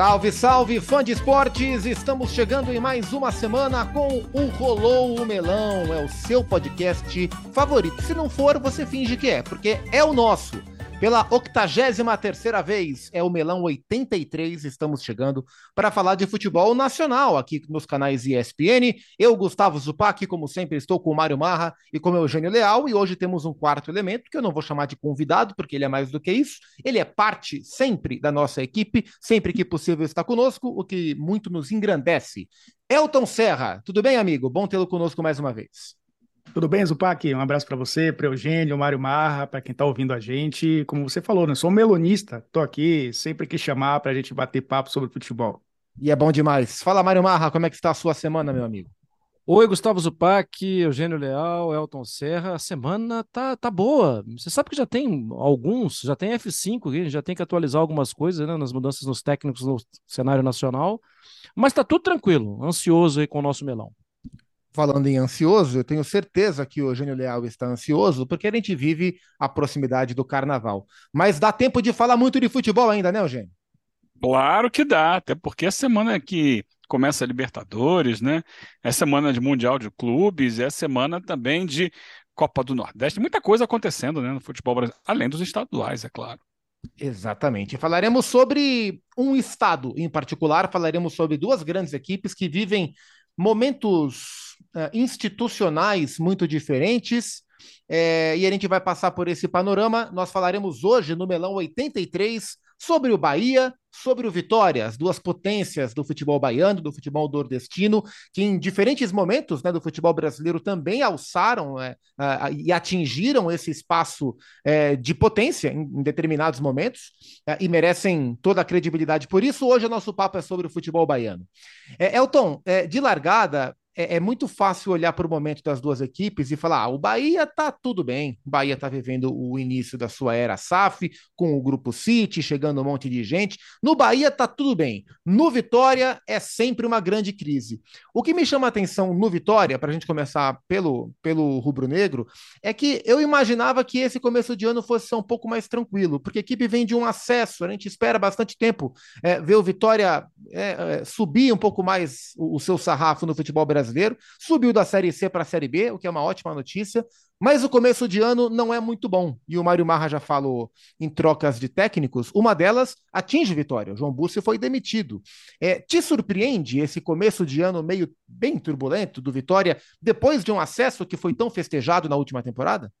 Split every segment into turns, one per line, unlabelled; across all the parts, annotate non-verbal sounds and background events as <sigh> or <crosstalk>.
Salve, salve, fã de esportes! Estamos chegando em mais uma semana com o Rolou o Melão. É o seu podcast favorito. Se não for, você finge que é, porque é o nosso. Pela 83 vez, é o Melão 83, estamos chegando para falar de futebol nacional aqui nos canais ESPN. Eu, Gustavo Zupac, como sempre, estou com o Mário Marra e com o Eugênio Leal, e hoje temos um quarto elemento, que eu não vou chamar de convidado, porque ele é mais do que isso. Ele é parte sempre da nossa equipe, sempre que possível está conosco, o que muito nos engrandece. Elton Serra, tudo bem, amigo? Bom tê-lo conosco mais uma vez.
Tudo bem, Zupac? Um abraço para você, para Eugênio, Mário Marra, para quem está ouvindo a gente. Como você falou, né? Sou um melonista, estou aqui sempre que chamar para a gente bater papo sobre futebol.
E é bom demais. Fala, Mário Marra, como é que está a sua semana, meu amigo?
Oi, Gustavo Zupac, Eugênio Leal, Elton Serra. A semana tá, tá boa. Você sabe que já tem alguns, já tem F5 aqui, já tem que atualizar algumas coisas, né, nas mudanças nos técnicos no cenário nacional. Mas tá tudo tranquilo, ansioso aí com o nosso melão
falando em ansioso, eu tenho certeza que o Eugênio Leal está ansioso, porque a gente vive a proximidade do carnaval. Mas dá tempo de falar muito de futebol ainda, né, Eugênio?
Claro que dá, até porque a semana que começa a Libertadores, né? É semana de Mundial de Clubes, é semana também de Copa do Nordeste, muita coisa acontecendo né, no futebol brasileiro, além dos estaduais, é claro.
Exatamente. Falaremos sobre um estado em particular, falaremos sobre duas grandes equipes que vivem momentos uh, institucionais muito diferentes. É, e a gente vai passar por esse panorama. Nós falaremos hoje no Melão 83 sobre o Bahia, sobre o Vitória, as duas potências do futebol baiano, do futebol nordestino, que em diferentes momentos né, do futebol brasileiro também alçaram é, uh, e atingiram esse espaço é, de potência em, em determinados momentos é, e merecem toda a credibilidade. Por isso, hoje o nosso papo é sobre o futebol baiano. Elton, de largada, é, é, muito fácil olhar para o momento das duas equipes e falar: ah, o Bahia tá tudo bem, o Bahia tá vivendo o início da sua era SAF, com o grupo City, chegando um monte de gente. No Bahia tá tudo bem. No Vitória é sempre uma grande crise. O que me chama a atenção no Vitória, para a gente começar pelo, pelo rubro-negro, é que eu imaginava que esse começo de ano fosse um pouco mais tranquilo, porque a equipe vem de um acesso, a gente espera bastante tempo é, ver o Vitória é, é subir um pouco mais o, o seu sarrafo no futebol brasileiro brasileiro, subiu da Série C para a Série B, o que é uma ótima notícia, mas o começo de ano não é muito bom. E o Mário Marra já falou em trocas de técnicos, uma delas atinge vitória. O João Búcio foi demitido. É, te surpreende esse começo de ano meio bem turbulento do Vitória, depois de um acesso que foi tão festejado na última temporada?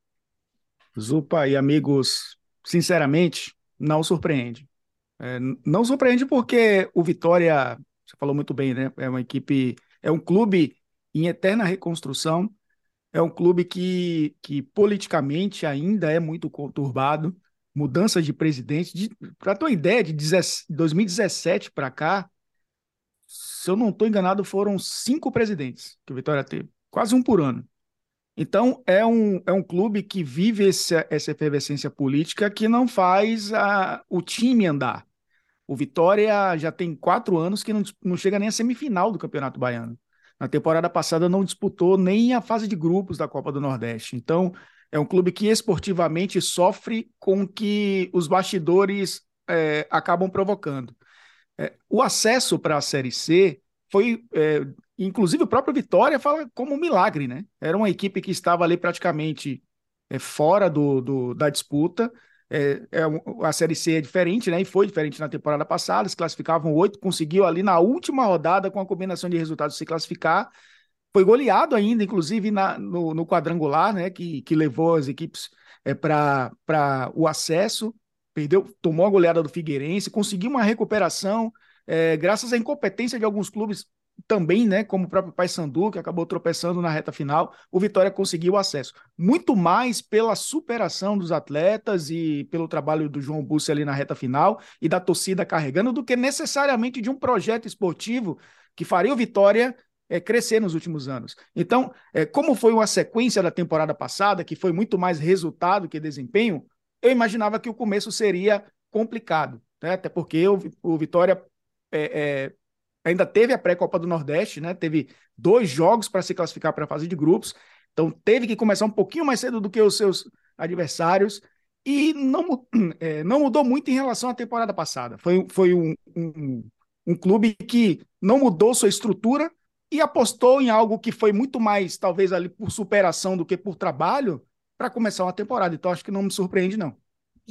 Zupa e amigos, sinceramente, não surpreende. É, não surpreende porque o Vitória, você falou muito bem, né? É uma equipe, é um clube em eterna reconstrução. É um clube que, que politicamente ainda é muito conturbado. Mudança de presidente. Para ter uma ideia, de 2017 para cá, se eu não estou enganado, foram cinco presidentes que o Vitória teve, quase um por ano. Então, é um, é um clube que vive essa, essa efervescência política que não faz a, o time andar. O Vitória já tem quatro anos que não, não chega nem à semifinal do Campeonato Baiano. Na temporada passada não disputou nem a fase de grupos da Copa do Nordeste. Então, é um clube que esportivamente sofre com que os bastidores é, acabam provocando. É, o acesso para a Série C foi, é, inclusive o próprio Vitória fala como um milagre, né? Era uma equipe que estava ali praticamente é, fora do, do, da disputa, é, é, a Série C é diferente, né? E foi diferente na temporada passada. Se classificavam oito, conseguiu ali na última rodada, com a combinação de resultados, se classificar. Foi goleado ainda, inclusive na, no, no quadrangular, né? Que, que levou as equipes é, para o acesso. Perdeu, tomou a goleada do Figueirense, conseguiu uma recuperação, é, graças à incompetência de alguns clubes também, né, como o próprio Paysandu, que acabou tropeçando na reta final, o Vitória conseguiu acesso. Muito mais pela superação dos atletas e pelo trabalho do João Bussi ali na reta final e da torcida carregando, do que necessariamente de um projeto esportivo que faria o Vitória é, crescer nos últimos anos. Então, é, como foi uma sequência da temporada passada, que foi muito mais resultado que desempenho, eu imaginava que o começo seria complicado, né? até porque o, o Vitória é, ainda teve a pré-Copa do Nordeste, né? Teve dois jogos para se classificar para a fase de grupos. Então teve que começar um pouquinho mais cedo do que os seus adversários. E não, é, <clears throat> não mudou muito em relação à temporada passada. Foi, foi um, um, um clube que não mudou sua estrutura e apostou em algo que foi muito mais, talvez, ali por superação do que por trabalho, para começar uma temporada. Então, acho que não me surpreende, não.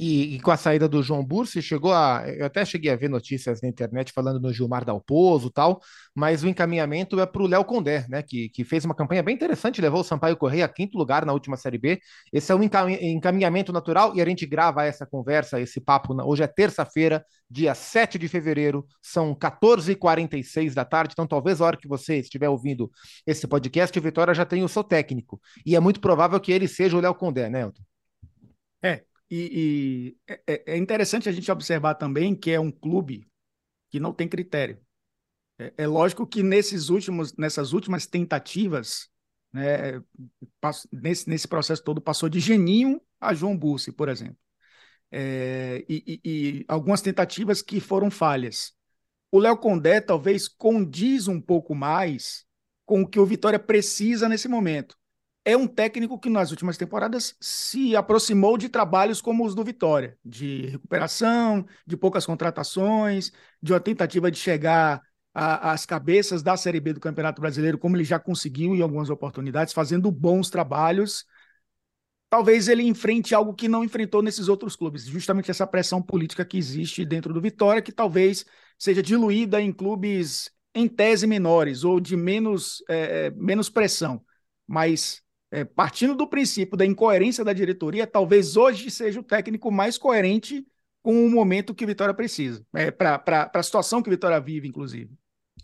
E, e, com a saída do João Bursi, chegou a. Eu até cheguei a ver notícias na internet falando no Gilmar Dalpozo e tal, mas o encaminhamento é para o Léo Condé, né? Que, que fez uma campanha bem interessante, levou o Sampaio Correia a quinto lugar na última Série B. Esse é um encaminhamento natural e a gente grava essa conversa, esse papo. Hoje é terça-feira, dia 7 de fevereiro, são 14h46 da tarde, então talvez a hora que você estiver ouvindo esse podcast, o Vitória já tenha o seu técnico. E é muito provável que ele seja o Léo Condé, né, Elton?
É, e, e é, é, é, interessante a gente observar também que é um clube que não tem critério. É, é lógico que nesses últimos, nessas últimas tentativas, né, nesse, nesse processo todo, passou de Geninho a João Bussi, por exemplo. É, e, e, e, algumas tentativas que foram falhas. O Léo Condé talvez condiz um pouco mais com o que o Vitória precisa nesse momento é um técnico que nas últimas temporadas se aproximou de trabalhos como os do Vitória, de recuperação, de poucas contratações, de uma tentativa de chegar às cabeças da Série B do Campeonato Brasileiro, como ele já conseguiu em algumas oportunidades, fazendo bons trabalhos. Talvez ele enfrente algo que não enfrentou nesses outros clubes, justamente essa pressão política que existe dentro do Vitória, que talvez seja diluída em clubes em tese menores ou de menos, é, menos pressão. Mas é, partindo do princípio da incoerência da diretoria, talvez hoje seja o técnico mais coerente com o momento que o Vitória precisa, é, para a situação que o Vitória vive, inclusive.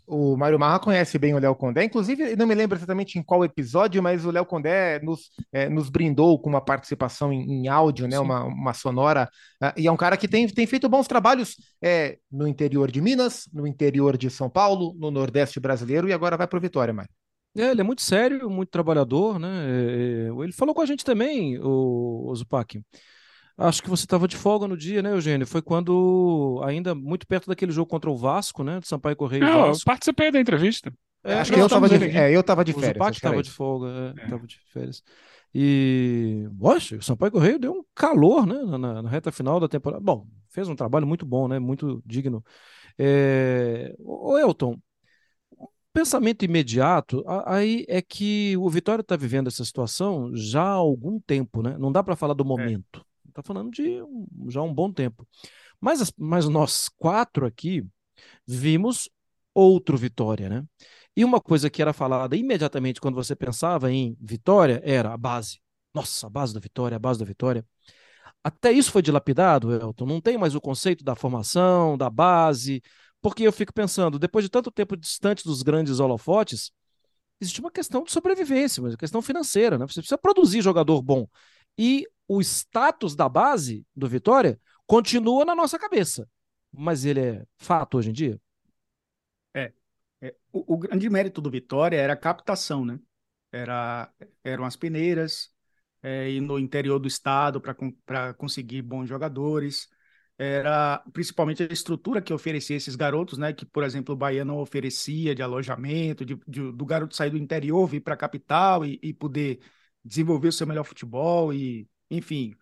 O Mário Marra conhece bem o Léo Condé, inclusive, não me lembro exatamente em qual episódio, mas o Léo Condé nos, é, nos brindou com uma participação em, em áudio, né, uma, uma sonora, uh, e é um cara que tem, tem feito bons trabalhos é, no interior de Minas, no interior de São Paulo, no Nordeste brasileiro, e agora vai para o Vitória, Mário.
É, ele é muito sério, muito trabalhador, né? É, é, ele falou com a gente também, o, o Zupac. Acho que você estava de folga no dia, né, Eugênio? Foi quando, ainda muito perto daquele jogo contra o Vasco, né? Do Sampaio Correio
Não,
Vasco.
eu participei da entrevista.
É, Acho que eu estava de, é, eu tava de férias. O
Zupac estava de folga, é, é. de férias. E, poxa, o Sampaio Correio deu um calor, né, na, na, reta final da temporada. Bom, fez um trabalho muito bom, né? Muito digno. É... O Elton, pensamento imediato, aí é que o Vitória está vivendo essa situação já há algum tempo, né? Não dá para falar do é. momento. Está falando de já há um bom tempo. Mas, mas nós quatro aqui vimos outro Vitória, né? E uma coisa que era falada imediatamente quando você pensava em Vitória era a base. Nossa, a base da Vitória, a base da Vitória. Até isso foi dilapidado, Elton. Não tem mais o conceito da formação, da base, porque eu fico pensando, depois de tanto tempo distante dos grandes holofotes, existe uma questão de sobrevivência, uma questão financeira, né? Você precisa produzir jogador bom. E o status da base do Vitória continua na nossa cabeça. Mas ele é fato hoje em dia?
É. é o, o, grande mérito do Vitória era a captação, né? Era, eram as peneiras, é, e no interior do estado para conseguir bons jogadores era principalmente a estrutura que oferecia esses garotos, né? Que, por exemplo, o Bahia não oferecia de alojamento, de, de do garoto sair do interior, vir para a capital e, e, poder desenvolver o seu melhor futebol e, enfim,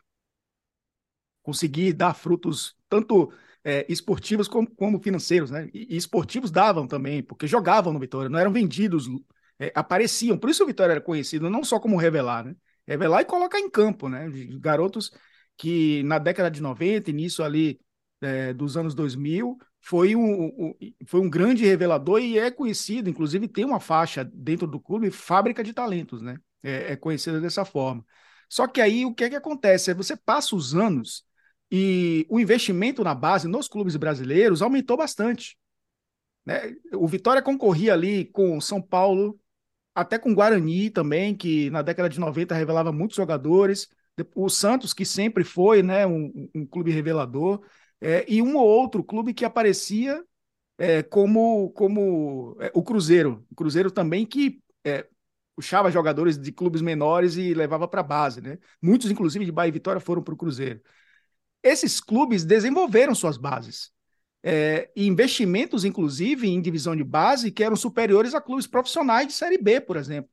conseguir dar frutos tanto é, esportivos como, como, financeiros, né? E, e, esportivos davam também, porque jogavam no Vitória, não eram vendidos, é, apareciam. Por isso o Vitória era conhecido não só como revelar, né? Revelar e colocar em campo, né? Garotos que na década de 90, início ali é, dos anos 2000, foi um, um, foi um grande revelador e é conhecido, inclusive tem uma faixa dentro do clube, fábrica de talentos, né? É, é conhecida dessa forma. Só que aí o que é que acontece? É você passa os anos e o investimento na base nos clubes brasileiros aumentou bastante. Né? O Vitória concorria ali com São Paulo, até com Guarani também, que na década de 90 revelava muitos jogadores o Santos, que sempre foi né, um, um clube revelador, é, e um ou outro clube que aparecia é, como, como é, o Cruzeiro. O Cruzeiro também que é, puxava jogadores de clubes menores e levava para a base. Né? Muitos, inclusive, de Bahia e Vitória foram para o Cruzeiro. Esses clubes desenvolveram suas bases. É, investimentos, inclusive, em divisão de base, que eram superiores a clubes profissionais de Série B, por exemplo.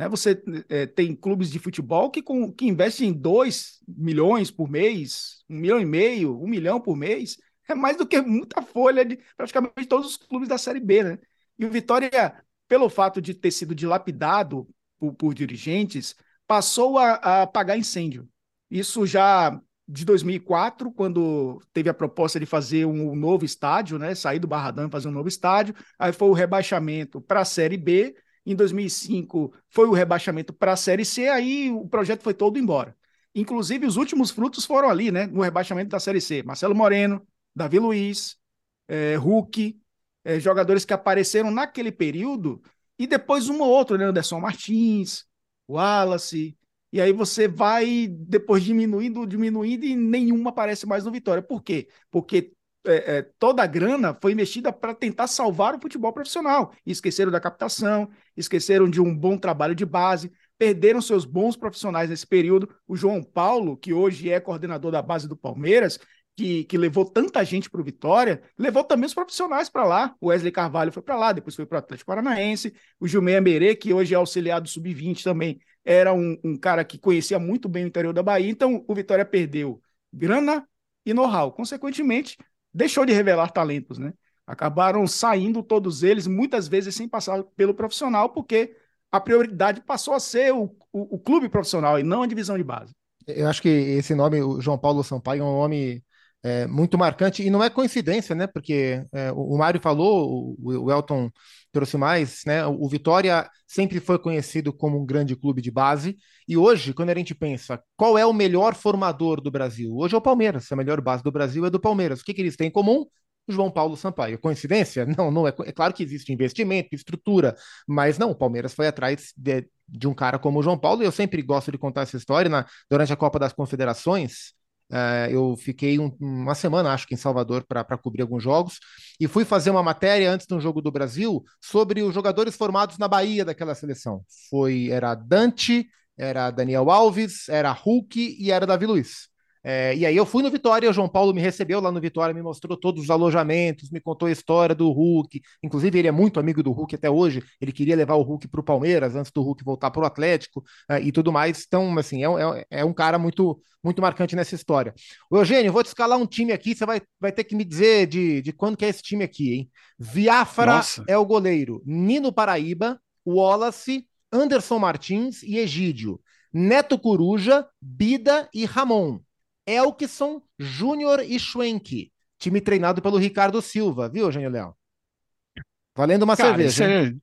Né? Você é, tem clubes de futebol que, com, que investem em 2 milhões por mês, um milhão e meio, um milhão por mês. é mais do que muita folha de praticamente todos os clubes da Série B, né? E o Vitória, pelo fato de ter sido dilapidado por, por dirigentes, passou a, a apagar incêndio. Isso já de 2004, quando teve a proposta de fazer um, um novo estádio, né? Sair do Barradão e fazer um novo estádio. Aí foi o rebaixamento para a Série B. Em 2005 foi o rebaixamento para a Série C. Aí o projeto foi todo embora. Inclusive, os últimos frutos foram ali, né? No rebaixamento da Série C. Marcelo Moreno, Davi Luiz, é, Hulk, é, jogadores que apareceram naquele período, e depois um ou outro, né? Anderson Martins, Wallace, e aí você vai depois diminuindo, diminuindo e nenhuma aparece mais no Vitória. Por quê? Porque é, é, toda a grana foi investida para tentar salvar o futebol profissional. E esqueceram da captação, esqueceram de um bom trabalho de base, perderam seus bons profissionais nesse período. O João Paulo, que hoje é coordenador da base do Palmeiras, que, que levou tanta gente para o Vitória, levou também os profissionais para lá. O Wesley Carvalho foi para lá, depois foi para o Atlético Paranaense. O Gilmei Merê, que hoje é auxiliar do Sub-20 também, era um, um, cara que conhecia muito bem o interior da Bahia. Então, o Vitória perdeu grana e know-how. Consequentemente, deixou de revelar talentos, né? Acabaram saindo todos eles, muitas vezes sem passar pelo profissional, porque a prioridade passou a ser o, o, o clube profissional e não a divisão de base.
Eu acho que esse nome, o João Paulo Sampaio, é um nome é, muito marcante, e não é coincidência, né? Porque é, o, o Mário falou, o, o, Elton trouxe mais, né? O, Vitória sempre foi conhecido como um grande clube de base, e hoje, quando a gente pensa qual é o melhor formador do Brasil, hoje é o Palmeiras, a melhor base do Brasil é do Palmeiras. O que, que eles têm em comum? João Paulo Sampaio. Coincidência? <laughs> Não, não é. É claro que existe investimento, estrutura, mas não, o Palmeiras foi atrás de, de um cara como o João Paulo, e eu sempre gosto de contar essa história na, durante a Copa das Confederações. Uh, eu fiquei um, uma semana, acho que, em Salvador para cobrir alguns jogos e fui fazer uma matéria antes do jogo do Brasil sobre os jogadores formados na Bahia daquela seleção. Foi era Dante, era Daniel Alves, era Hulk e era Davi Luiz. É, e aí eu fui no Vitória, o João Paulo me recebeu lá no Vitória, me mostrou todos os alojamentos, me contou a história do Hulk. Inclusive, ele é muito amigo do Hulk até hoje. Ele queria levar o Hulk para o Palmeiras antes do Hulk voltar para o Atlético é, e tudo mais. Então, assim, é, é, é, um cara muito, muito marcante nessa história. O Eugênio, vou te escalar um time aqui, você vai, vai ter que me dizer de, de quando que é esse time aqui, hein? Viafra Nossa. é o goleiro, Nino Paraíba, Wallace, Anderson Martins e Egídio. Neto Coruja, Bida e Ramon. Elkson, Júnior e Schwenk. Time treinado pelo Ricardo Silva, viu, Eugênio Leão? Valendo uma Cara, cerveja.
É,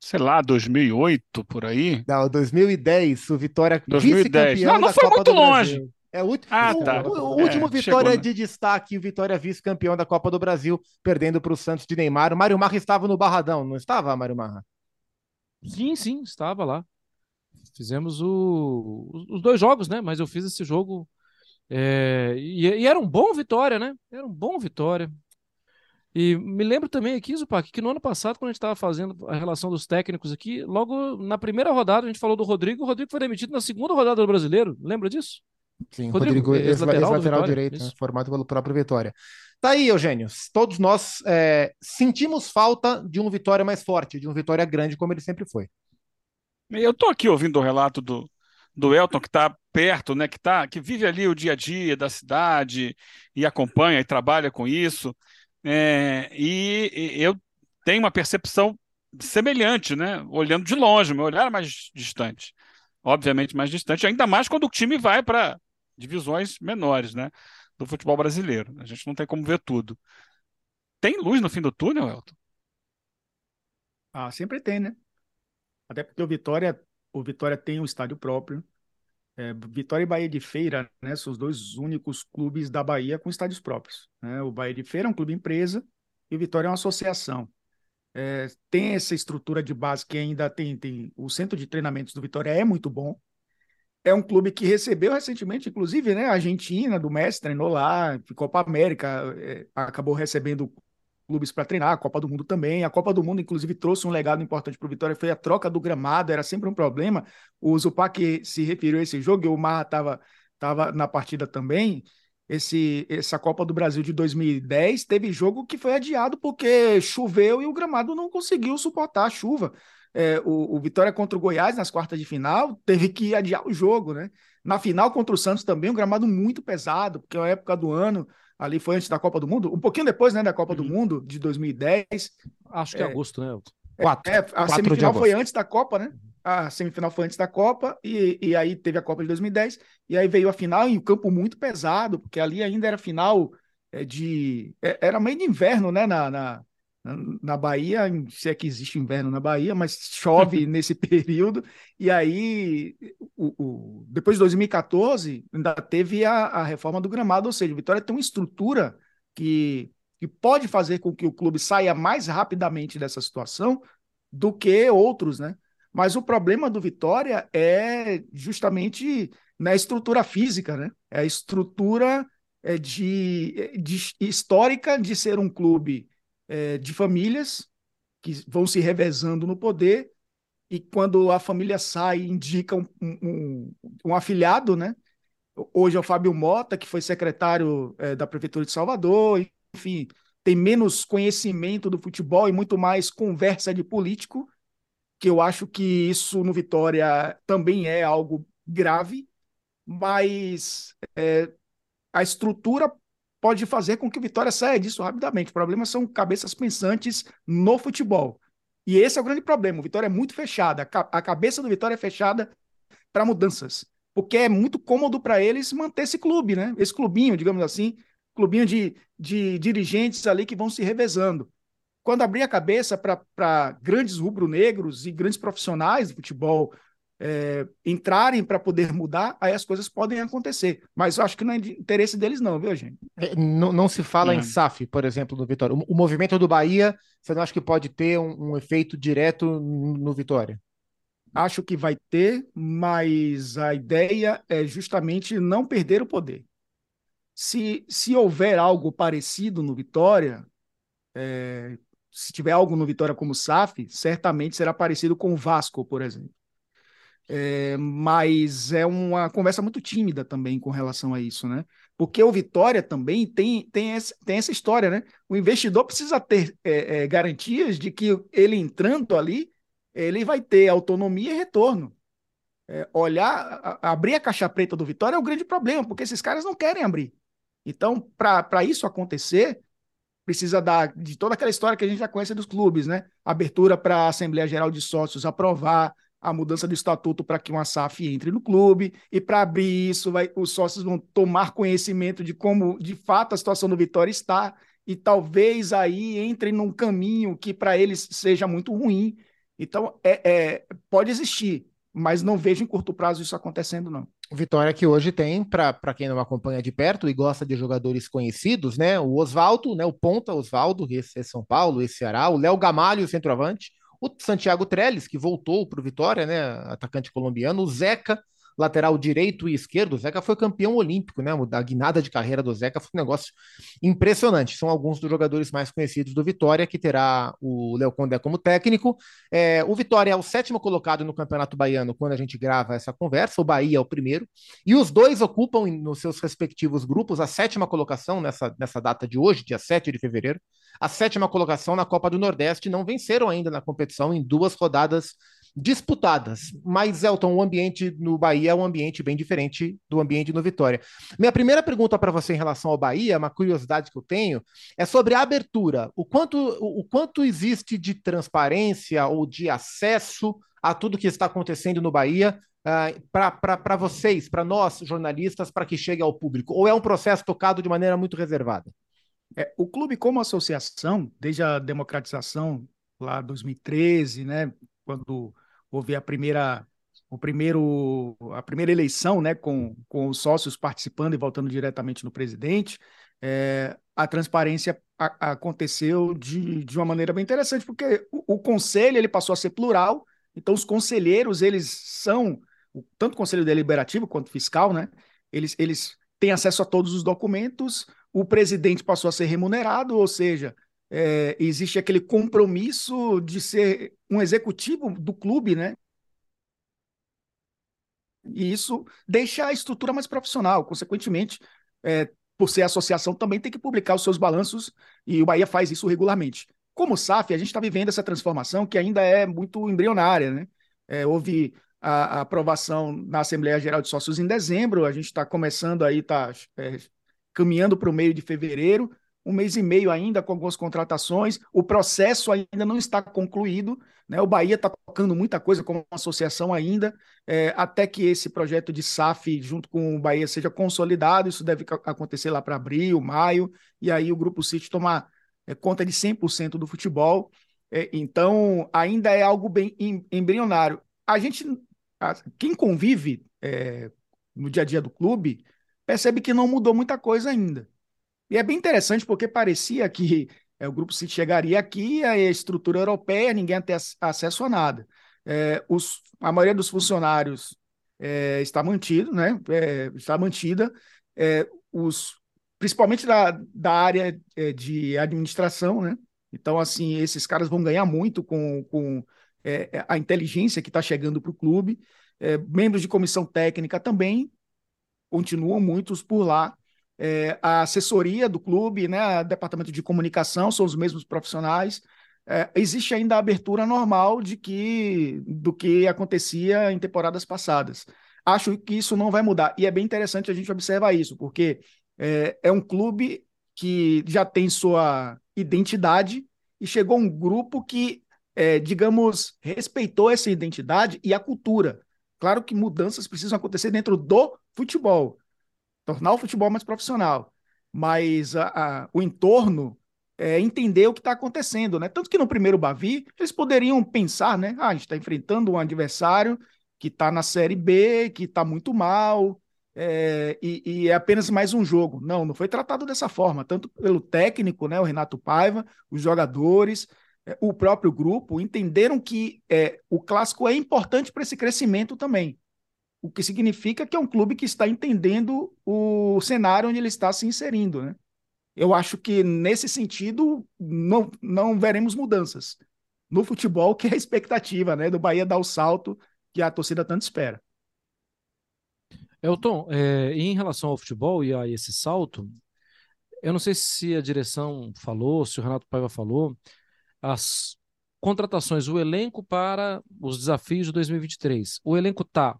sei lá, 2008 por aí?
Não, 2010, o Vitória 2010. Não,
não foi
Copa
muito longe.
É o, ah, o, tá. o, o último é, Vitória chegou, né? de destaque, Vitória vice-campeão da Copa do Brasil, perdendo para o Santos de Neymar. O Mário Marra estava no Barradão, não estava, Mário Marra?
Sim, sim, estava lá. Fizemos o, os dois jogos, né? Mas eu fiz esse jogo é, e, e, era um bom Vitória, né? Era um bom Vitória. E me lembro também aqui, Zupac, que no ano passado, quando a gente estava fazendo a relação dos técnicos aqui, logo na primeira rodada a gente falou do Rodrigo, o Rodrigo foi demitido na segunda rodada do Brasileiro. Lembra disso?
Sim, Rodrigo, Rodrigo ex-lateral ex ex direito, formado pelo próprio Vitória. Tá aí, Eugênio. Todos nós é, sentimos falta de um Vitória mais forte, de um Vitória grande, como ele sempre foi.
Eu tô aqui ouvindo o relato do, do Elton, que está perto, né, que, tá, que vive ali o dia a dia da cidade e acompanha e trabalha com isso. É, e, e, eu tenho uma percepção semelhante, né, olhando de longe, meu olhar é mais distante. Obviamente mais distante, ainda mais quando o time vai para divisões menores né, do futebol brasileiro. A gente não tem como ver tudo. Tem luz no fim do túnel, Elton?
Ah, sempre tem, né? Até porque o Vitória o Vitória tem um estádio próprio. É, Vitória e Bahia de Feira, né, são os dois únicos clubes da Bahia com estádios próprios. Né? O Bahia de Feira é um clube empresa e o Vitória é uma associação. É, tem essa estrutura de base que ainda tem, tem. O centro de treinamentos do Vitória é muito bom. É um clube que recebeu recentemente, inclusive, né, a Argentina, do Messi, treinou lá, ficou para a América, é, acabou recebendo clubes para treinar, a Copa do Mundo também. A Copa do Mundo, inclusive, trouxe um legado importante para o Vitória, foi a troca do gramado, era sempre um problema. O Zupac se referiu a esse jogo, e o Marra estava tava na partida também. Esse, essa Copa do Brasil de 2010 teve jogo que foi adiado porque choveu e o gramado não conseguiu suportar a chuva. É, o, o, Vitória contra o Goiás nas quartas de final teve que adiar o jogo, né? Na final contra o Santos também, um gramado muito pesado, porque é a época do ano Ali foi antes da Copa do Mundo, um pouquinho depois né, da Copa uhum. do Mundo, de 2010.
Acho que é, agosto, né?
Quatro. É, a semifinal foi antes da Copa, né? A semifinal foi antes da Copa, e, e aí teve a Copa de 2010, e aí veio a final em um campo muito pesado, porque ali ainda era final é, de. É, era meio de inverno, né? Na, na, na Bahia, se é que existe inverno na Bahia, mas chove <laughs> nesse período. E aí, o, o, depois de 2014, ainda teve a, a, reforma do gramado, ou seja, o Vitória tem uma estrutura que, que pode fazer com que o clube saia mais rapidamente dessa situação do que outros, né? Mas o problema do Vitória é justamente na estrutura física, né? É a estrutura é, de, de histórica de ser um clube é, de famílias que vão se revezando no poder e quando a família sai indica um, um, um afilhado, né? Hoje é o Fábio Mota, que foi secretário é, da Prefeitura de Salvador, enfim, tem menos conhecimento do futebol e muito mais conversa de político, que eu acho que isso no Vitória também é algo grave, mas é, a estrutura pode fazer com que o Vitória saia disso rapidamente. O problema são cabeças pensantes no futebol. E esse é o grande problema. O Vitória é muito fechada. A cabeça do Vitória é fechada para mudanças. Porque é muito cômodo para eles manter esse clube, né? Esse clubinho, digamos assim, clubinho de, de dirigentes ali que vão se revezando. Quando abrir a cabeça para grandes rubro-negros e grandes profissionais do futebol é, entrarem para poder mudar, aí as coisas podem acontecer. Mas eu acho que não é de interesse deles, não, viu, gente?
É, não, não, se fala em SAF, por exemplo, no Vitória. O, o, movimento do Bahia, você não acha que pode ter um, um efeito direto no, no Vitória?
Acho que vai ter, mas a ideia é justamente não perder o poder. Se, se houver algo parecido no Vitória, é, se tiver algo no Vitória como SAF, certamente será parecido com o Vasco, por exemplo. É, mas é uma conversa muito tímida também com relação a isso, né? Porque o Vitória também tem, tem, essa, tem essa história, né? O investidor precisa ter é, é, garantias de que ele entrando ali, ele vai ter autonomia e retorno. É, olhar, a, abrir a caixa preta do Vitória é o grande problema, porque esses caras não querem abrir. Então, para isso acontecer, precisa dar de toda aquela história que a gente já conhece dos clubes, né? Abertura para a Assembleia Geral de Sócios aprovar, a mudança do estatuto para que uma SAF entre no clube, e para abrir isso, vai, os sócios vão tomar conhecimento de como de fato a situação do Vitória está, e talvez aí entrem num caminho que para eles seja muito ruim. Então, é, é, pode existir, mas não vejo em curto prazo isso acontecendo, não.
Vitória que hoje tem, para quem não acompanha de perto e gosta de jogadores conhecidos, né? O Oswaldo, né? O Ponta Oswaldo, esse é São Paulo, esse Ceará, o Léo Gamalho, centroavante, o Santiago Trellis, que voltou para o Vitória, né, atacante colombiano, o Zeca, lateral direito e esquerdo. O Zeca foi campeão olímpico, né? A guinada de carreira do Zeca foi um negócio impressionante. São alguns dos jogadores mais conhecidos do Vitória, que terá o Léo Condé como técnico. É, o Vitória é o sétimo colocado no Campeonato Baiano quando a gente grava essa conversa, o Bahia é o primeiro. E os dois ocupam nos seus respectivos grupos a sétima colocação nessa, nessa data de hoje, dia 7 de fevereiro a sétima colocação na Copa do Nordeste, não venceram ainda na competição em duas rodadas disputadas. Mas, Elton, o ambiente no Bahia é um ambiente bem diferente do ambiente no Vitória. Minha primeira pergunta para você em relação ao Bahia, uma curiosidade que eu tenho, é sobre a abertura. O quanto, o, o quanto existe de transparência ou de acesso a tudo que está acontecendo no Bahia uh, para vocês, para nós, jornalistas, para que chegue ao público? Ou é um processo tocado de maneira muito reservada?
É, o clube, como associação, desde a democratização lá 2013, né, quando houve a primeira, o primeiro, a primeira eleição, né, com, com os sócios participando e votando diretamente no presidente, é, a transparência a, aconteceu de, de uma maneira bem interessante, porque o, o, conselho ele passou a ser plural, então os conselheiros eles são tanto o conselho deliberativo quanto fiscal, né? Eles, eles têm acesso a todos os documentos, o presidente passou a ser remunerado, ou seja, é, existe aquele compromisso de ser um executivo do clube, né? E isso deixa a estrutura mais profissional. Consequentemente, é, por ser associação, também tem que publicar os seus balanços e o Bahia faz isso regularmente. Como SAF, a gente está vivendo essa transformação que ainda é muito embrionária, né? É, houve a, a, aprovação na Assembleia Geral de Sócios em dezembro, a gente está começando aí, está é, caminhando para o meio de fevereiro, um mês e meio ainda com algumas contratações, o processo ainda não está concluído, né? O Bahia está tocando muita coisa como associação ainda, é, até que esse projeto de SAF junto com o Bahia seja consolidado, isso deve acontecer lá para abril, maio, e aí o Grupo City tomar é, conta de 100% do futebol, é, então ainda é algo bem embrionário. A gente, quem convive é, no dia a dia do clube, percebe que não mudou muita coisa ainda. E é bem interessante porque parecia que é, o Grupo City chegaria aqui, a estrutura europeia, ninguém ter acesso a nada. É, os, a maioria dos funcionários é, está mantido, né? É, está mantida. É, os, principalmente da, da área é, de administração, né? Então, assim, esses caras vão ganhar muito com, com a inteligência que está chegando para o clube. membros de comissão técnica também continuam muitos por lá é, a assessoria do clube, né, departamento de comunicação, são os mesmos profissionais. É, existe ainda a abertura normal de que do que acontecia em temporadas passadas. Acho que isso não vai mudar. E é bem interessante a gente observar isso, porque é, é um clube que já tem sua identidade e chegou um grupo que, é, digamos, respeitou essa identidade e a cultura. Claro que mudanças precisam acontecer dentro do futebol, tornar o futebol mais profissional, mas a, a, o entorno é entender o que está acontecendo, né? Tanto que no primeiro Bavi, eles poderiam pensar, né? Ah, a gente está enfrentando um adversário que está na Série B, que está muito mal, é, e, e, é apenas mais um jogo. Não, não foi tratado dessa forma, tanto pelo técnico, né, o Renato Paiva, os jogadores, é, o próprio grupo, entenderam que é, o clássico é importante para esse crescimento também o que significa que é um clube que está entendendo o cenário onde ele está se inserindo, né? Eu acho que nesse sentido não, não veremos mudanças no futebol, que é a expectativa, né, do Bahia dar o salto que a torcida tanto espera.
Elton, é, em relação ao futebol e a esse salto, eu não sei se a direção falou, se o Renato Paiva falou, as contratações, o elenco para os desafios de 2023. O elenco tá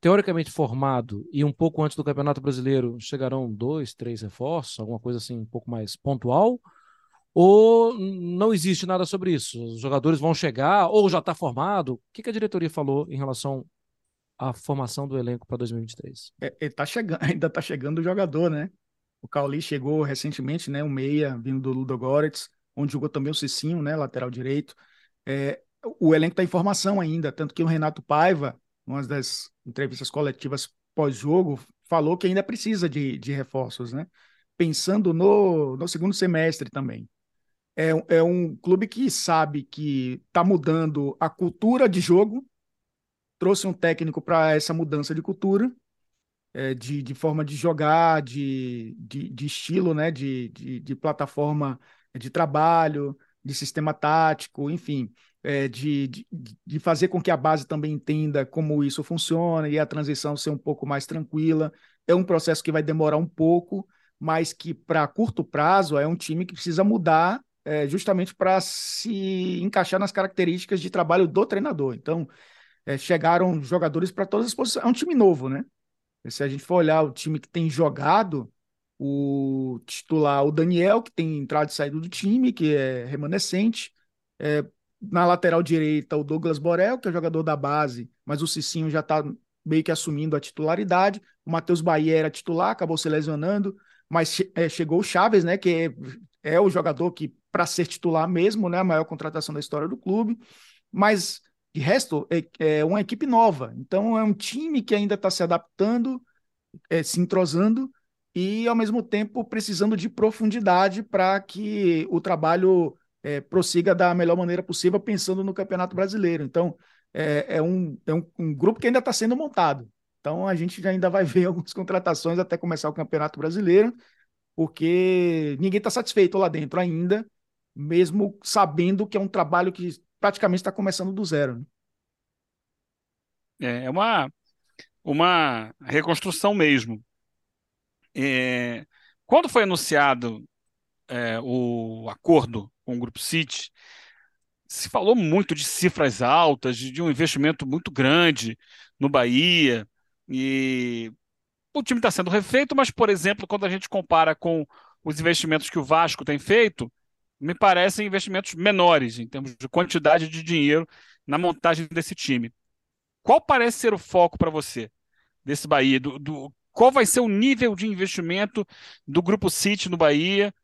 teoricamente formado e um pouco antes do Campeonato Brasileiro chegarão dois, três reforços, alguma coisa assim um pouco mais pontual? Ou não existe nada sobre isso? Os jogadores vão chegar ou já está formado? O que, que, a diretoria falou em relação à formação do elenco para 2023?
É, ele tá chegando, <laughs> ainda está chegando o jogador, né? O Cauli chegou recentemente, né? O meia vindo do Ludo Goretz, onde jogou também o Cicinho, né? Lateral direito. É, o elenco está em formação ainda, tanto que o Renato Paiva uma das entrevistas coletivas pós-jogo, falou que ainda precisa de, de reforços, né? Pensando no, no segundo semestre também. É, é um clube que sabe que está mudando a cultura de jogo, trouxe um técnico para essa mudança de cultura, é, de, de forma de jogar, de, de, de estilo, né? de, de, de plataforma de trabalho, de sistema tático, enfim é, de, de, de, fazer com que a base também entenda como isso funciona e a transição ser um pouco mais tranquila. É um processo que vai demorar um pouco, mas que para curto prazo é um time que precisa mudar é, justamente para se encaixar nas características de trabalho do treinador. Então, é, chegaram jogadores para todas as posições. É um time novo, né? Se a gente for olhar o time que tem jogado, o titular, o Daniel, que tem entrado e saído do time, que é remanescente. É, na lateral direita, o Douglas Borel, que é jogador da base, mas o Cicinho já está meio que assumindo a titularidade. O Matheus Bahia era titular, acabou se lesionando, mas é, chegou o Chaves, né, que é, é o jogador que, para ser titular mesmo, né, a maior contratação da história do clube. Mas, de resto, é, é uma equipe nova. Então, é um time que ainda está se adaptando, é, se entrosando e, ao mesmo tempo, precisando de profundidade para que o trabalho é, prossiga da melhor maneira possível, pensando no Campeonato Brasileiro. Então, é, é, um, é um, um, grupo que ainda está sendo montado. Então, a gente ainda vai ver <laughs> algumas contratações até começar o Campeonato Brasileiro, porque ninguém está satisfeito lá dentro ainda, mesmo sabendo que é um trabalho que praticamente está começando do zero. Né?
É, é uma, uma reconstrução mesmo. É, quando foi anunciado é, o acordo com o Grupo City, se falou muito de cifras altas, de, um investimento muito grande no Bahia, e o time está sendo refeito, mas, por exemplo, quando a gente compara com os investimentos que o Vasco tem feito, me parecem investimentos menores em termos de quantidade de dinheiro na montagem desse time. Qual parece ser o foco para você desse Bahia? Do, do, qual vai ser o nível de investimento do Grupo City no Bahia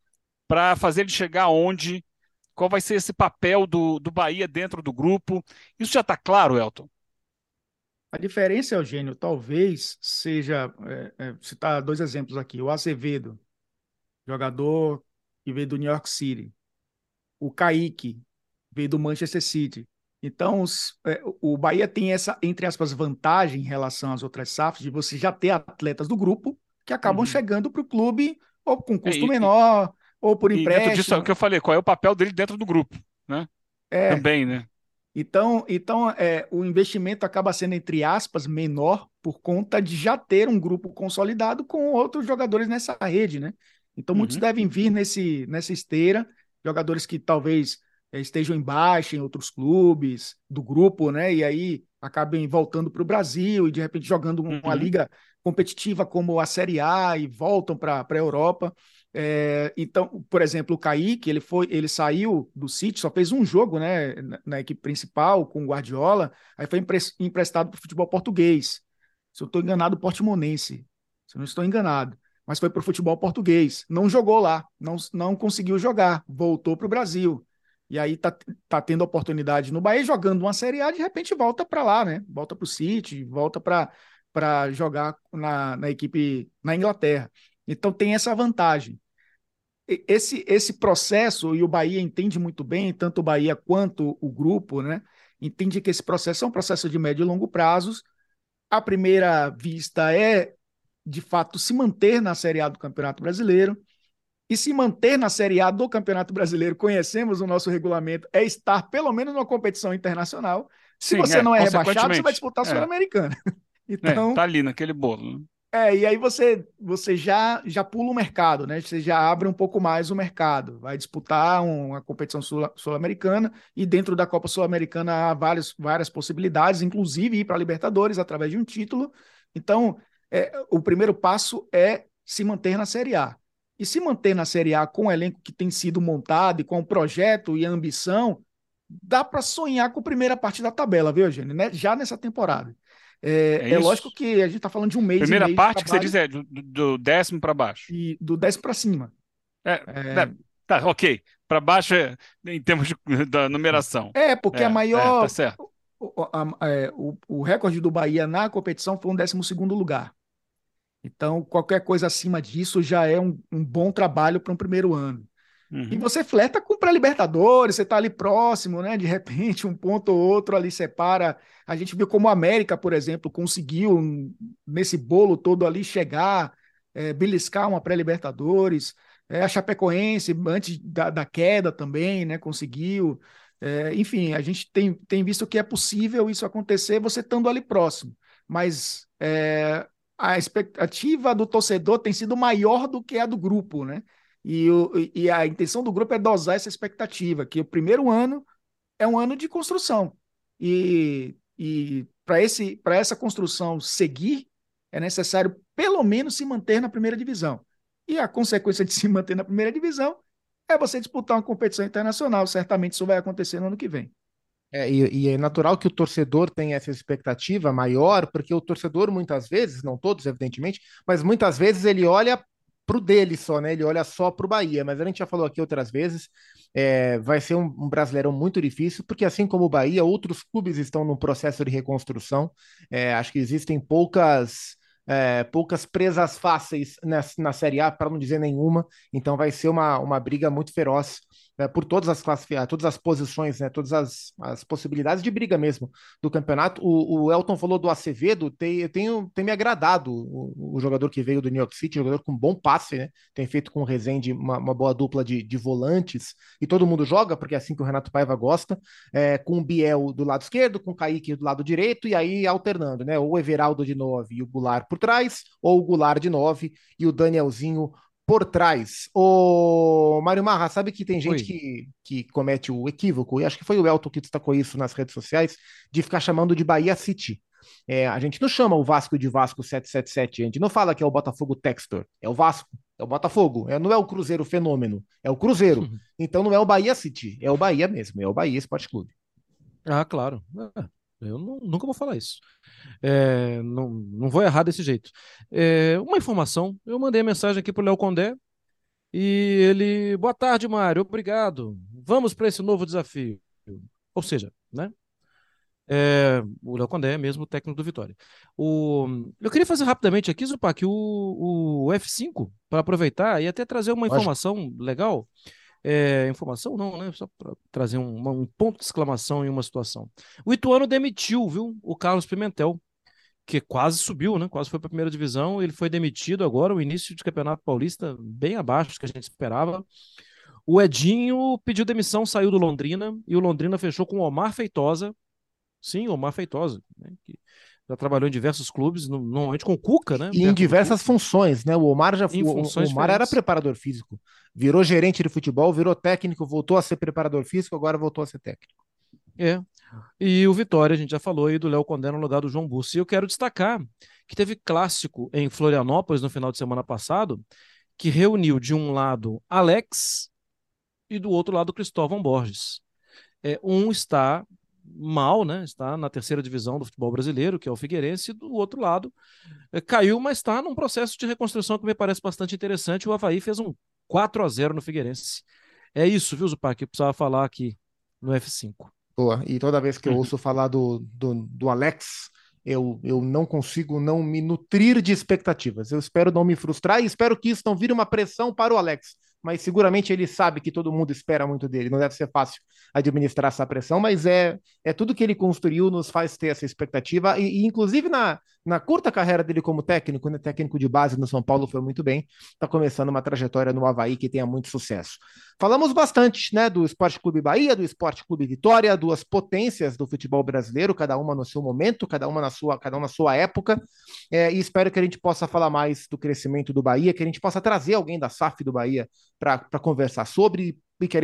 para fazer ele chegar onde? Qual vai ser esse papel do, do Bahia dentro do grupo? Isso já está claro, Elton?
A diferença, Eugênio, talvez seja, é, é, citar dois exemplos aqui. O Azevedo, jogador que veio do New York City. O Kaique veio do Manchester City. Então, os, é, o Bahia tem essa, entre aspas, vantagem em relação às outras SAFs, de você já ter atletas do grupo que acabam uhum. chegando para o clube ou com custo e, menor, ou por empréstimo. Dentro disso,
é o que eu falei, qual é o papel dele dentro do grupo, né? É, Também, né?
Então, então é, o investimento acaba sendo, entre aspas, menor por conta de já ter um grupo consolidado com outros jogadores nessa rede, né? Então, muitos uhum. devem vir nesse, nessa esteira, jogadores que talvez é, estejam embaixo em outros clubes do grupo, né? E aí acabem voltando para o Brasil e de repente jogando uma uhum. liga competitiva como a Série A e voltam para a Europa. É, então, por exemplo, o Kaique, ele foi, ele saiu do City, só fez um jogo, né, na, na equipe principal com o Guardiola, aí foi empre, emprestado para o futebol português. Se eu estou enganado, Portimonense. Se eu não estou enganado, mas foi para o futebol português. Não jogou lá, não, não conseguiu jogar, voltou para o Brasil. E aí tá, tá tendo oportunidade no Bahia, jogando uma Série A, de repente volta para lá, né? Volta para o City, volta para jogar na, na equipe na Inglaterra. Então tem essa vantagem esse, esse processo, e o Bahia entende muito bem, tanto o Bahia quanto o grupo, né? Entende que esse processo é um processo de médio e longo prazos. A primeira vista é, de fato, se manter na Série A do Campeonato Brasileiro. E se manter na Série A do Campeonato Brasileiro, conhecemos o nosso regulamento, é estar pelo menos numa competição internacional. Se Sim, você é, não é rebaixado, você vai disputar a é. Sul-Americana.
Então, é, tá ali naquele bolo.
É, e aí você, você já, já pula o mercado, né? Você já abre um pouco mais o mercado. Vai disputar uma competição sul-americana e dentro da Copa Sul-Americana há várias, várias possibilidades, inclusive ir para a Libertadores através de um título. Então, é, o primeiro passo é se manter na Série A. E se manter na Série A com o elenco que tem sido montado e com o projeto e a ambição, dá para sonhar com a primeira parte da tabela, viu, Eugênio? Né? Já nessa temporada. É, é, é lógico que a gente está falando de um mês.
Primeira parte que você diz é do, do décimo para baixo.
E do décimo para cima.
É, é, é... Tá, ok. Para baixo é, em termos de, da numeração.
É, porque a maior. tá certo. O, a, o, o, recorde do Bahia na competição foi um décimo segundo lugar. Então, qualquer coisa acima disso já é um, um bom trabalho para um primeiro ano. Uhum. E você fleta com pré-libertadores, você está ali próximo, né? De repente, um ponto ou outro ali separa. A gente viu como a América, por exemplo, conseguiu, nesse bolo todo ali, chegar, é, beliscar uma pré-libertadores. É, a Chapecoense, antes da, da, queda também, né? Conseguiu. É, enfim, a gente tem, tem visto que é possível isso acontecer você estando ali próximo. Mas é, a expectativa do torcedor tem sido maior do que a do grupo, né? E, o, e a intenção do grupo é dosar essa expectativa, que o primeiro ano é um ano de construção. E, e para essa construção seguir, é necessário pelo menos se manter na primeira divisão. E a consequência de se manter na primeira divisão é você disputar uma competição internacional. Certamente isso vai acontecer no ano que vem.
É, e, e, é natural que o torcedor tenha essa expectativa maior, porque o torcedor muitas vezes, não todos, evidentemente, mas muitas vezes ele olha pro dele só, né? Ele olha só pro Bahia, mas a gente já falou aqui outras vezes, é, vai ser um, um, brasileirão muito difícil, porque assim como o Bahia, outros clubes estão num processo de reconstrução. É, acho que existem poucas. É, poucas presas fáceis na, na Série A, para não dizer nenhuma, então vai ser uma, uma briga muito feroz é, por todas as classificações, todas as posições, né, todas as, as possibilidades de briga mesmo do campeonato. O, o Elton falou do Acevedo, tem, tenho, tem me agradado o, o, jogador que veio do New York City, jogador com bom passe, né, tem feito com o Rezende uma, uma boa dupla de, de volantes, e todo mundo joga, porque é assim que o Renato Paiva gosta, é, com o Biel do lado esquerdo, com o Kaique do lado direito, e aí alternando, né, ou o Everaldo de 9 e o Goulart por trás, ou o Goulart de 9 e o Danielzinho por trás. O Mário Marra, sabe que tem gente que, que comete o equívoco, e acho que foi o Elton que destacou isso nas redes sociais, de ficar chamando de Bahia City. É, a gente não chama o Vasco de Vasco 777, a gente não fala que é o Botafogo Textor, é o Vasco, é o Botafogo, é, não é o Cruzeiro Fenômeno, é o Cruzeiro. Uhum. Então não é o Bahia City, é o Bahia mesmo, é o Bahia Esporte Clube.
Ah, claro. É, eu não, nunca vou falar isso. É, não, não vou errar desse jeito. É, uma informação, eu mandei a mensagem aqui para o Léo Condé e ele, boa tarde, Mário, obrigado. Vamos para esse novo desafio. Ou seja, né? É, o Léo Condé é mesmo o técnico do Vitória. O, eu queria fazer rapidamente aqui, Zupac, o, o F5, para aproveitar e até trazer uma informação legal. É, informação não, né? Só para trazer um, um, ponto de exclamação em uma situação. O Ituano demitiu, viu, o Carlos Pimentel, que quase subiu, né? Quase foi para a primeira divisão. Ele foi demitido agora, o início de campeonato paulista bem abaixo do que a gente esperava. O Edinho pediu demissão, saiu do Londrina e o Londrina fechou com o Omar Feitosa. Sim, Omar Feitosa, né? que já trabalhou em diversos clubes, normalmente com o Cuca, né?
E em diversas funções, né? O Omar já foi. O, Omar era preparador físico, virou gerente de futebol, virou técnico, voltou a ser preparador físico, agora voltou a ser técnico.
É. E o Vitória, a gente já falou aí do Léo Condé no lugar do João Bussi. E eu quero destacar que teve clássico em Florianópolis no final de semana passado, que reuniu de um lado Alex e do outro lado Cristóvão Borges. É, um está mal, né? Está na terceira divisão do futebol brasileiro, que é o Figueirense, e do outro lado é, caiu, mas está num processo de reconstrução que me parece bastante interessante. O Havaí fez um 4 a 0 no Figueirense. É isso, viu, Zupac, que eu precisava falar aqui no F5.
Boa, e toda vez que eu <laughs> ouço falar do, do, do Alex, eu, eu não consigo não me nutrir de expectativas. Eu espero não me frustrar e espero que isso não vire uma pressão para o Alex mas seguramente ele sabe que todo mundo espera muito dele. Não deve ser fácil administrar essa pressão, mas é, é tudo que ele construiu nos faz ter essa expectativa. E, e inclusive na, na curta carreira dele como técnico, né, técnico de base no São Paulo, foi muito bem. Está começando uma trajetória no Havaí que tenha muito sucesso. Falamos bastante né, do Esporte Clube Bahia, do Esporte Clube Vitória, duas potências do futebol brasileiro, cada uma no seu momento, cada uma na sua, cada uma na sua época. É, e espero que a gente possa falar mais do crescimento do Bahia, que a gente possa trazer alguém da SAF do Bahia para conversar sobre e que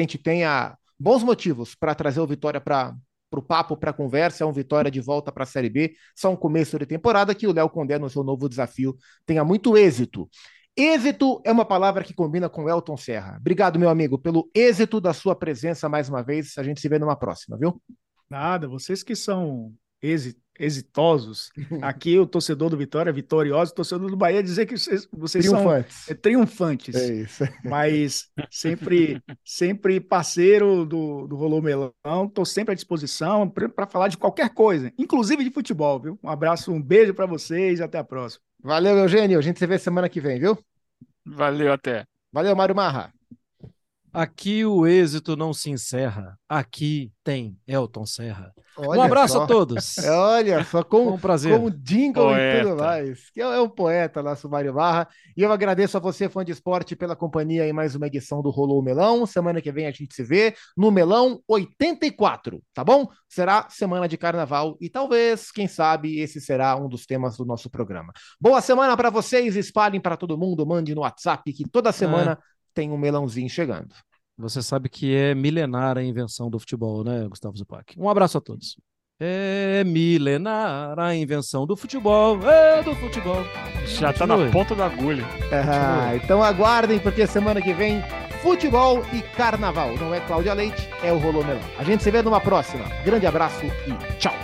a bons motivos para trazer o Vitória para o papo, para a conversa. É um Vitória de volta para a Série B, só um começo de temporada que o Léo Condé, no seu novo desafio, tenha muito êxito. Êxito é uma palavra que combina com Elton Serra. Obrigado, meu amigo, pelo êxito da sua presença mais uma vez. A gente se vê numa próxima, viu?
Nada, vocês que são exitosos. <laughs> Aqui o torcedor do Vitória, vitorioso, o torcedor do Bahia dizer que vocês, vocês triunfantes. são é, triunfantes. É isso. <laughs> Mas sempre, sempre parceiro do, do Rolô Melão. Estou sempre à disposição para falar de qualquer coisa, inclusive de futebol, viu? Um abraço, um beijo para vocês e até a próxima.
Valeu, Eugênio. A gente se vê semana que vem, viu?
Valeu, até.
Valeu, Mário Marra.
Aqui o êxito não se encerra. Aqui tem Elton Serra. Olha um abraço só. a todos. <laughs>
Olha só, com, um prazer. com jingle poeta. e tudo mais. Que é, é um poeta, nosso Mário Barra. E eu agradeço a você, fã de esporte, pela companhia em mais uma edição do Rolou Melão. Semana que vem a gente se vê no Melão 84, tá bom? Será semana de carnaval e talvez, quem sabe, esse será um dos temas do nosso programa. Boa semana para vocês, espalhem para todo mundo, mande no WhatsApp que toda semana é tem um melãozinho chegando.
Você sabe que é milenar a invenção do futebol, né, Gustavo Zupac? Um abraço a todos. É milenar a invenção do futebol, é do futebol.
Já tá na ponta da agulha.
Ah, então aguardem, porque semana que vem, futebol e carnaval. Não é Cláudia Leite, é o Rolô Melão. A gente se vê numa próxima. Grande abraço e tchau.